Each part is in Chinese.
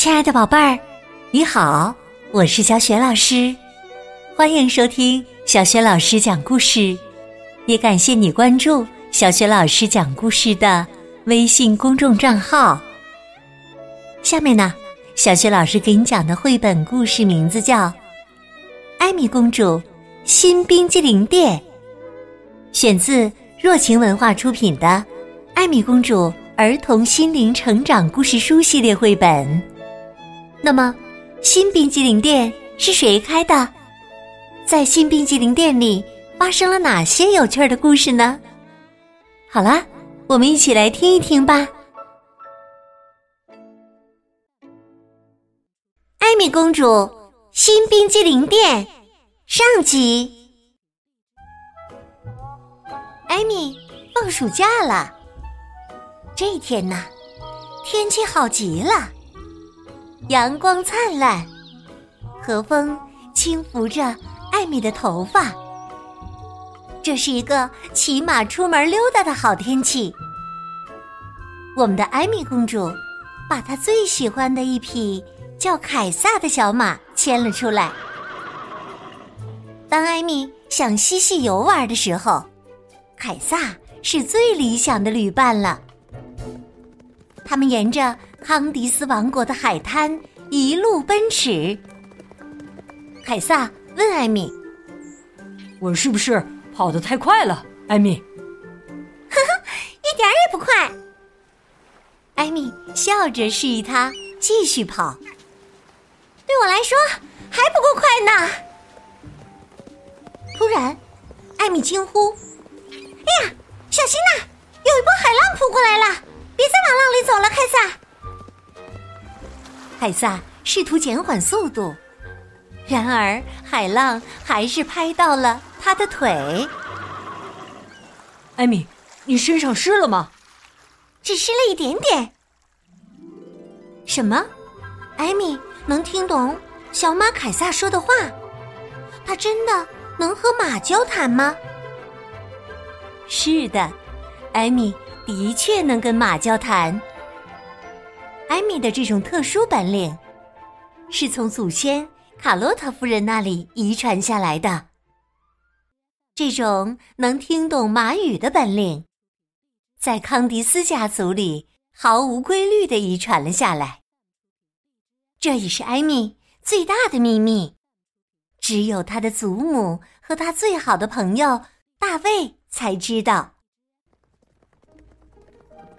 亲爱的宝贝儿，你好，我是小雪老师，欢迎收听小雪老师讲故事，也感谢你关注小雪老师讲故事的微信公众账号。下面呢，小雪老师给你讲的绘本故事名字叫《艾米公主新冰激凌店》，选自若晴文化出品的《艾米公主儿童心灵成长故事书》系列绘本。那么，新冰激凌店是谁开的？在新冰激凌店里发生了哪些有趣的故事呢？好啦，我们一起来听一听吧。艾米公主新冰激凌店上集。艾米放暑假了，这一天呢，天气好极了。阳光灿烂，和风轻拂着艾米的头发。这是一个骑马出门溜达的好天气。我们的艾米公主把她最喜欢的一匹叫凯撒的小马牵了出来。当艾米想嬉戏游玩的时候，凯撒是最理想的旅伴了。他们沿着。康迪斯王国的海滩一路奔驰。凯撒问艾米：“我是不是跑得太快了？”艾米：“呵呵，一点儿也不快。”艾米笑着示意他继续跑。对我来说还不够快呢。突然，艾米惊呼：“哎呀，小心呐！有一波海浪扑过来了，别再往浪里走了，凯撒。”凯撒试图减缓速度，然而海浪还是拍到了他的腿。艾米，你身上湿了吗？只湿了一点点。什么？艾米能听懂小马凯撒说的话？他真的能和马交谈吗？是的，艾米的确能跟马交谈。艾米的这种特殊本领，是从祖先卡洛特夫人那里遗传下来的。这种能听懂马语的本领，在康迪斯家族里毫无规律的遗传了下来。这也是艾米最大的秘密，只有他的祖母和他最好的朋友大卫才知道。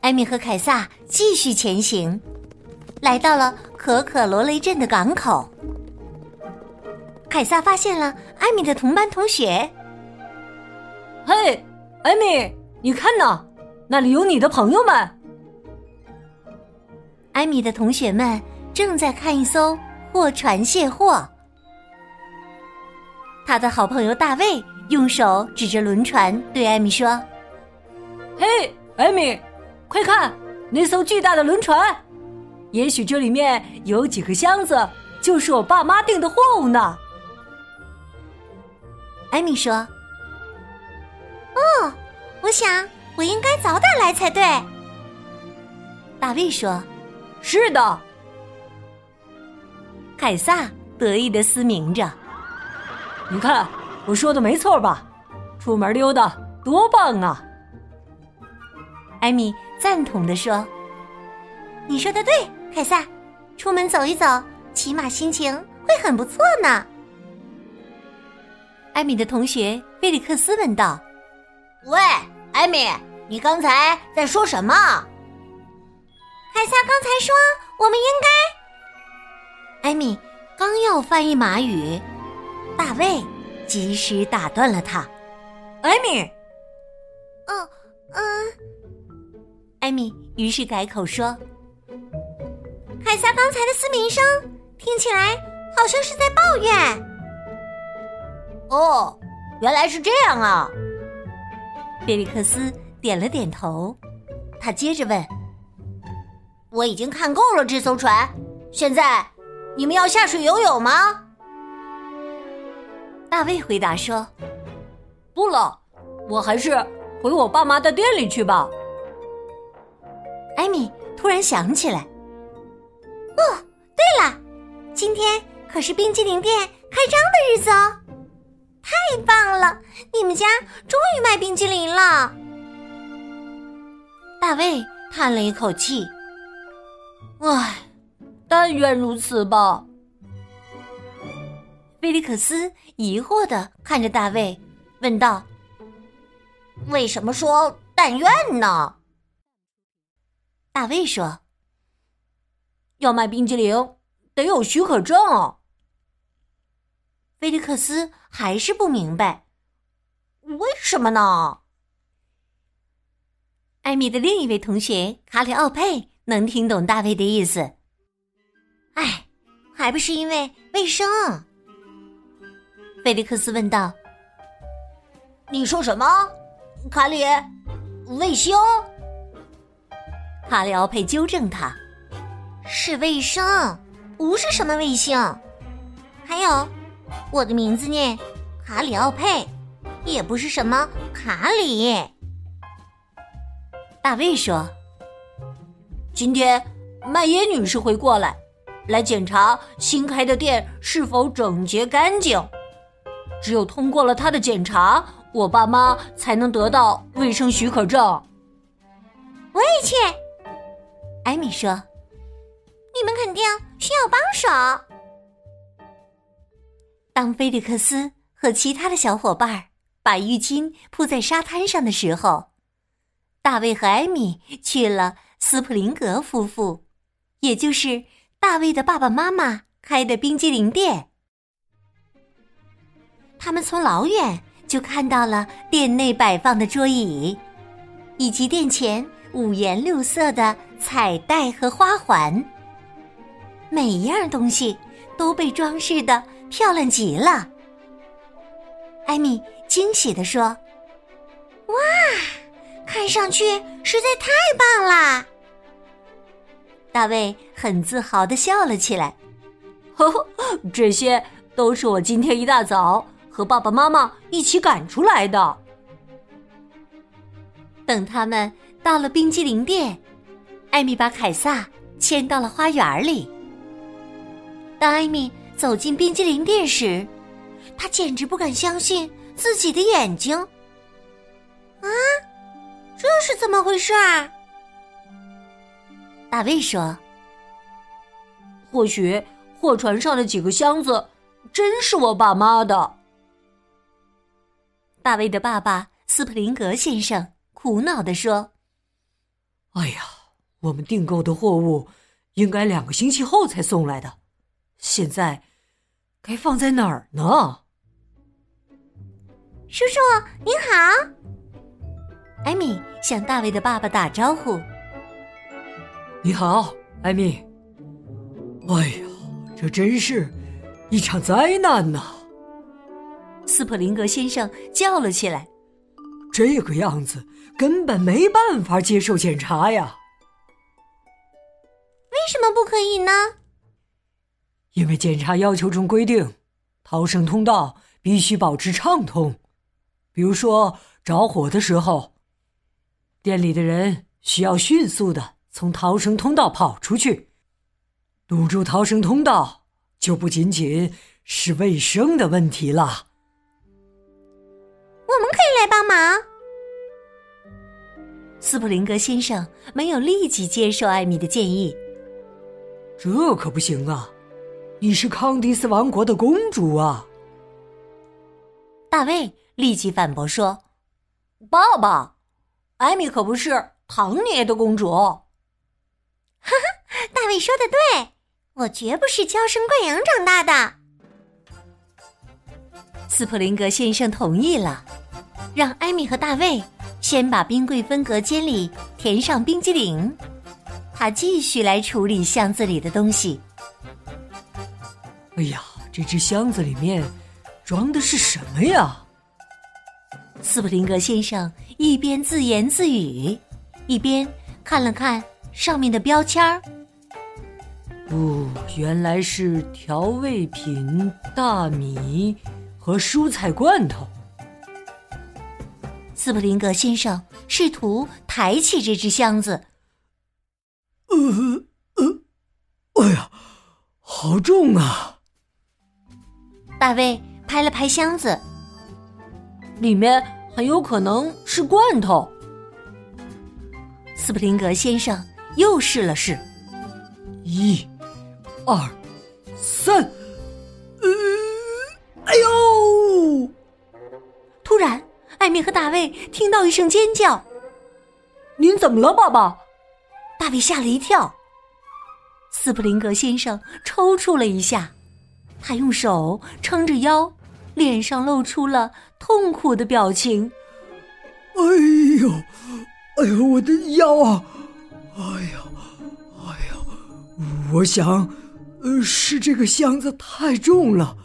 艾米和凯撒继续前行。来到了可可罗雷镇的港口，凯撒发现了艾米的同班同学。嘿，艾米，你看呐，那里有你的朋友们。艾米的同学们正在看一艘货船卸货。他的好朋友大卫用手指着轮船，对艾米说：“嘿，艾米，快看那艘巨大的轮船！”也许这里面有几个箱子，就是我爸妈订的货物呢。艾米说：“哦，我想我应该早点来才对。”大卫说：“是的。”凯撒得意的嘶鸣着：“你看，我说的没错吧？出门溜达多棒啊！”艾米赞同的说：“你说的对。”凯撒，出门走一走，起码心情会很不错呢。艾米的同学菲利克斯问道：“喂，艾米，你刚才在说什么？”凯撒刚才说：“我们应该……”艾米刚要翻译马语，大卫及时打断了他：“艾米，嗯嗯。”艾米于是改口说。凯撒刚才的嘶鸣声听起来好像是在抱怨。哦，原来是这样啊！菲利克斯点了点头，他接着问：“我已经看够了这艘船，现在你们要下水游泳吗？”大卫回答说：“不了，我还是回我爸妈的店里去吧。”艾米突然想起来。哦，对了今天可是冰激凌店开张的日子哦！太棒了，你们家终于卖冰激凌了。大卫叹了一口气：“唉，但愿如此吧。”菲利克斯疑惑的看着大卫，问道：“为什么说但愿呢？”大卫说：“要卖冰激凌，得有许可证哦。”菲利克斯还是不明白，为什么呢？艾米的另一位同学卡里奥佩能听懂大卫的意思。哎，还不是因为卫生？菲利克斯问道：“你说什么，卡里？卫星？”卡里奥佩纠正他：“是卫生，不是什么卫星。还有，我的名字念卡里奥佩，也不是什么卡里。”大卫说：“今天麦耶女士会过来，来检查新开的店是否整洁干净。”只有通过了她的检查，我爸妈才能得到卫生许可证。我也去。艾米说：“你们肯定需要帮手。”当菲利克斯和其他的小伙伴把浴巾铺在沙滩上的时候，大卫和艾米去了斯普林格夫妇，也就是大卫的爸爸妈妈开的冰激凌店。他们从老远就看到了店内摆放的桌椅，以及店前五颜六色的彩带和花环。每一样东西都被装饰的漂亮极了。艾米惊喜的说：“哇，看上去实在太棒啦！”大卫很自豪的笑了起来：“呵呵，这些都是我今天一大早。”和爸爸妈妈一起赶出来的。等他们到了冰激凌店，艾米把凯撒牵到了花园里。当艾米走进冰激凌店时，他简直不敢相信自己的眼睛。啊，这是怎么回事啊？大卫说：“或许货船上的几个箱子真是我爸妈的。”大卫的爸爸斯普林格先生苦恼地说：“哎呀，我们订购的货物应该两个星期后才送来的，现在该放在哪儿呢？”叔叔您好，艾米向大卫的爸爸打招呼：“你好，艾米。”哎呀，这真是一场灾难呐！斯普林格先生叫了起来：“这个样子根本没办法接受检查呀！为什么不可以呢？因为检查要求中规定，逃生通道必须保持畅通。比如说着火的时候，店里的人需要迅速的从逃生通道跑出去。堵住逃生通道，就不仅仅是卫生的问题了。”我们可以来帮忙。斯普林格先生没有立即接受艾米的建议。这可不行啊！你是康迪斯王国的公主啊！大卫立即反驳说：“爸爸，艾米可不是唐尼的公主。”哈哈，大卫说的对，我绝不是娇生惯养长大的。斯普林格先生同意了。让艾米和大卫先把冰柜分隔间里填上冰激凌，他继续来处理箱子里的东西。哎呀，这只箱子里面装的是什么呀？斯普林格先生一边自言自语，一边看了看上面的标签儿。哦，原来是调味品、大米和蔬菜罐头。斯普林格先生试图抬起这只箱子。呃呃，哎呀，好好重啊！大卫拍了拍箱子，里面很有可能是罐头。斯普林格先生又试了试，一、二、三，呃，哎呦！突然，艾米和大卫听到一声尖叫。“您怎么了，爸爸？”大卫吓了一跳。斯普林格先生抽搐了一下。他用手撑着腰，脸上露出了痛苦的表情。哎呦，哎呦，我的腰啊！哎呀，哎呀，我想，呃，是这个箱子太重了。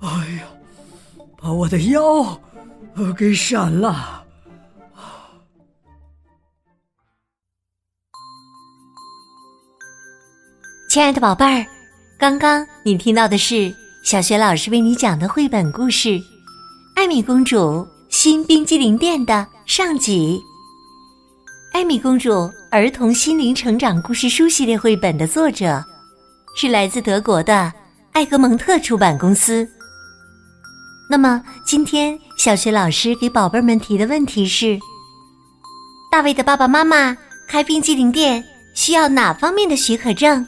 哎呀，把我的腰，呃，给闪了。亲爱的宝贝儿。刚刚你听到的是小学老师为你讲的绘本故事《艾米公主新冰激凌店》的上集。艾米公主儿童心灵成长故事书系列绘本的作者是来自德国的艾格蒙特出版公司。那么，今天小学老师给宝贝们提的问题是：大卫的爸爸妈妈开冰激凌店需要哪方面的许可证？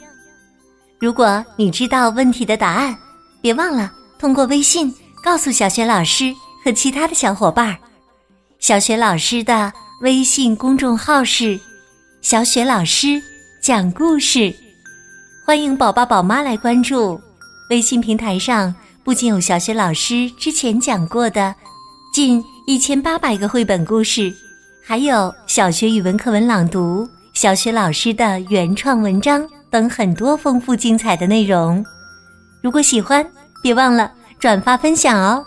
如果你知道问题的答案，别忘了通过微信告诉小雪老师和其他的小伙伴。小雪老师的微信公众号是“小雪老师讲故事”，欢迎宝宝宝妈来关注。微信平台上不仅有小雪老师之前讲过的近一千八百个绘本故事，还有小学语文课文朗读、小学老师的原创文章。等很多丰富精彩的内容，如果喜欢，别忘了转发分享哦。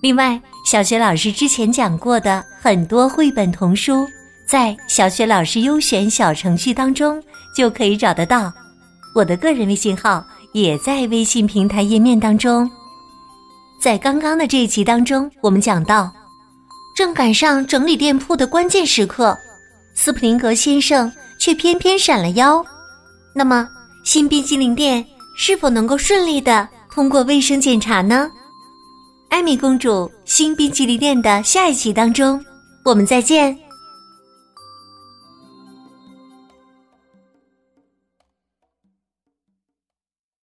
另外，小学老师之前讲过的很多绘本童书，在小学老师优选小程序当中就可以找得到。我的个人微信号也在微信平台页面当中。在刚刚的这一集当中，我们讲到，正赶上整理店铺的关键时刻，斯普林格先生却偏偏闪了腰。那么，新冰激凌店是否能够顺利的通过卫生检查呢？艾米公主新冰激凌店的下一集当中，我们再见。